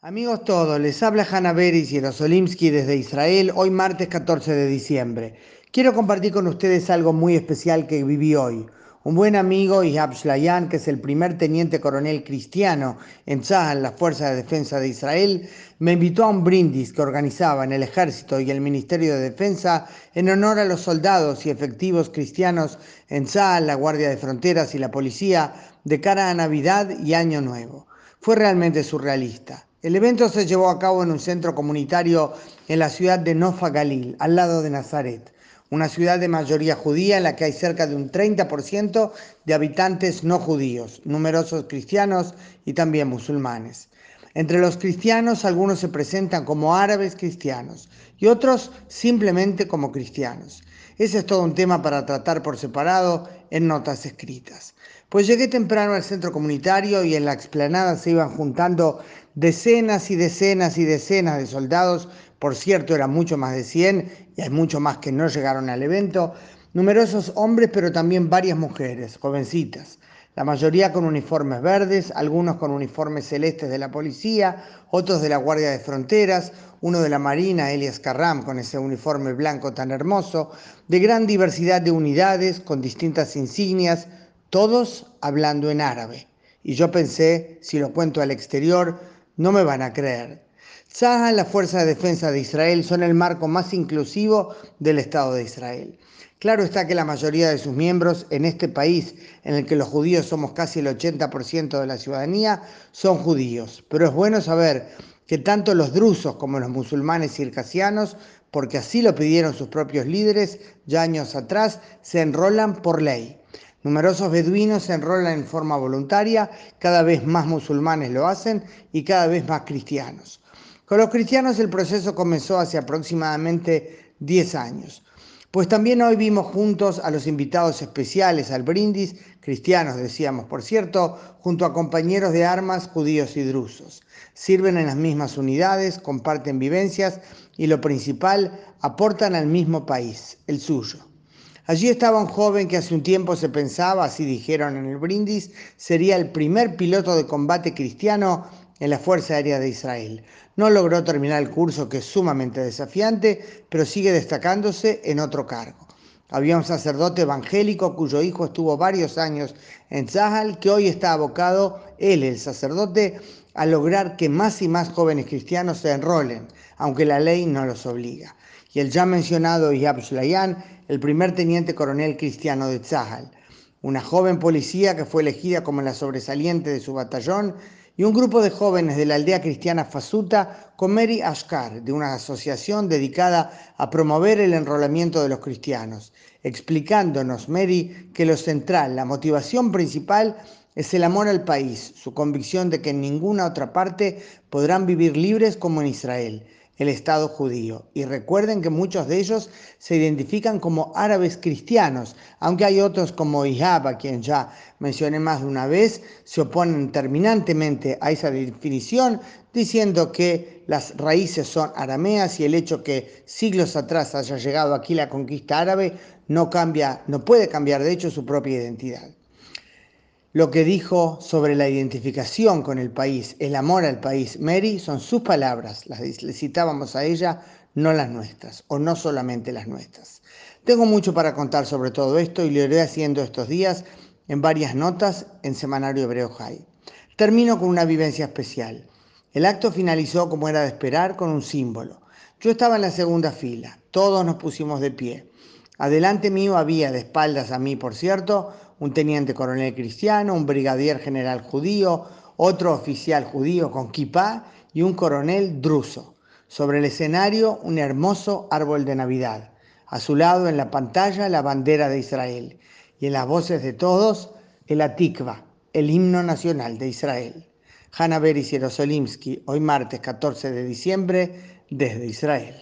Amigos todos, les habla Hanna Beris y Jerosolimsky desde Israel, hoy martes 14 de diciembre. Quiero compartir con ustedes algo muy especial que viví hoy. Un buen amigo, Ihab Shlayan, que es el primer teniente coronel cristiano en Tzahal, la Fuerza de Defensa de Israel, me invitó a un brindis que organizaba en el Ejército y el Ministerio de Defensa en honor a los soldados y efectivos cristianos en Tzahal, la Guardia de Fronteras y la Policía de cara a Navidad y Año Nuevo. Fue realmente surrealista. El evento se llevó a cabo en un centro comunitario en la ciudad de Nofa Galil, al lado de Nazaret, una ciudad de mayoría judía en la que hay cerca de un 30% de habitantes no judíos, numerosos cristianos y también musulmanes. Entre los cristianos algunos se presentan como árabes cristianos y otros simplemente como cristianos. Ese es todo un tema para tratar por separado en notas escritas. Pues llegué temprano al centro comunitario y en la explanada se iban juntando decenas y decenas y decenas de soldados, por cierto eran mucho más de 100 y hay mucho más que no llegaron al evento, numerosos hombres pero también varias mujeres, jovencitas, la mayoría con uniformes verdes, algunos con uniformes celestes de la policía, otros de la Guardia de Fronteras, uno de la Marina, Elias Carram, con ese uniforme blanco tan hermoso, de gran diversidad de unidades, con distintas insignias, todos hablando en árabe. Y yo pensé, si lo cuento al exterior, no me van a creer. Tzahal, la Fuerza de Defensa de Israel, son el marco más inclusivo del Estado de Israel. Claro está que la mayoría de sus miembros en este país, en el que los judíos somos casi el 80% de la ciudadanía, son judíos. Pero es bueno saber que tanto los drusos como los musulmanes circasianos, porque así lo pidieron sus propios líderes ya años atrás, se enrolan por ley. Numerosos beduinos se enrolan en forma voluntaria, cada vez más musulmanes lo hacen y cada vez más cristianos. Con los cristianos el proceso comenzó hace aproximadamente 10 años. Pues también hoy vimos juntos a los invitados especiales al brindis, cristianos decíamos por cierto, junto a compañeros de armas judíos y drusos. Sirven en las mismas unidades, comparten vivencias y lo principal, aportan al mismo país, el suyo. Allí estaba un joven que hace un tiempo se pensaba, así dijeron en el brindis, sería el primer piloto de combate cristiano en la Fuerza Aérea de Israel. No logró terminar el curso que es sumamente desafiante, pero sigue destacándose en otro cargo. Había un sacerdote evangélico cuyo hijo estuvo varios años en Zahal, que hoy está abocado, él, el sacerdote, a lograr que más y más jóvenes cristianos se enrolen, aunque la ley no los obliga y el ya mencionado Yab Shlayan, el primer teniente coronel cristiano de Tzahal, una joven policía que fue elegida como la sobresaliente de su batallón, y un grupo de jóvenes de la aldea cristiana Fasuta con Mary Ashkar, de una asociación dedicada a promover el enrolamiento de los cristianos, explicándonos Mary que lo central, la motivación principal es el amor al país, su convicción de que en ninguna otra parte podrán vivir libres como en Israel el Estado judío. Y recuerden que muchos de ellos se identifican como árabes cristianos, aunque hay otros como Ihab, a quien ya mencioné más de una vez, se oponen terminantemente a esa definición, diciendo que las raíces son arameas y el hecho que siglos atrás haya llegado aquí la conquista árabe no cambia, no puede cambiar de hecho su propia identidad lo que dijo sobre la identificación con el país, el amor al país, Mary, son sus palabras, las le citábamos a ella, no las nuestras, o no solamente las nuestras. Tengo mucho para contar sobre todo esto y lo iré haciendo estos días en varias notas en Semanario Hebreo High. Termino con una vivencia especial. El acto finalizó como era de esperar con un símbolo. Yo estaba en la segunda fila, todos nos pusimos de pie. Adelante mío había, de espaldas a mí por cierto, un teniente coronel cristiano, un brigadier general judío, otro oficial judío con kipá y un coronel druso. Sobre el escenario un hermoso árbol de Navidad. A su lado en la pantalla la bandera de Israel y en las voces de todos el Atikva, el himno nacional de Israel. Hanna Beris Jerosolimsky, hoy martes 14 de diciembre, desde Israel.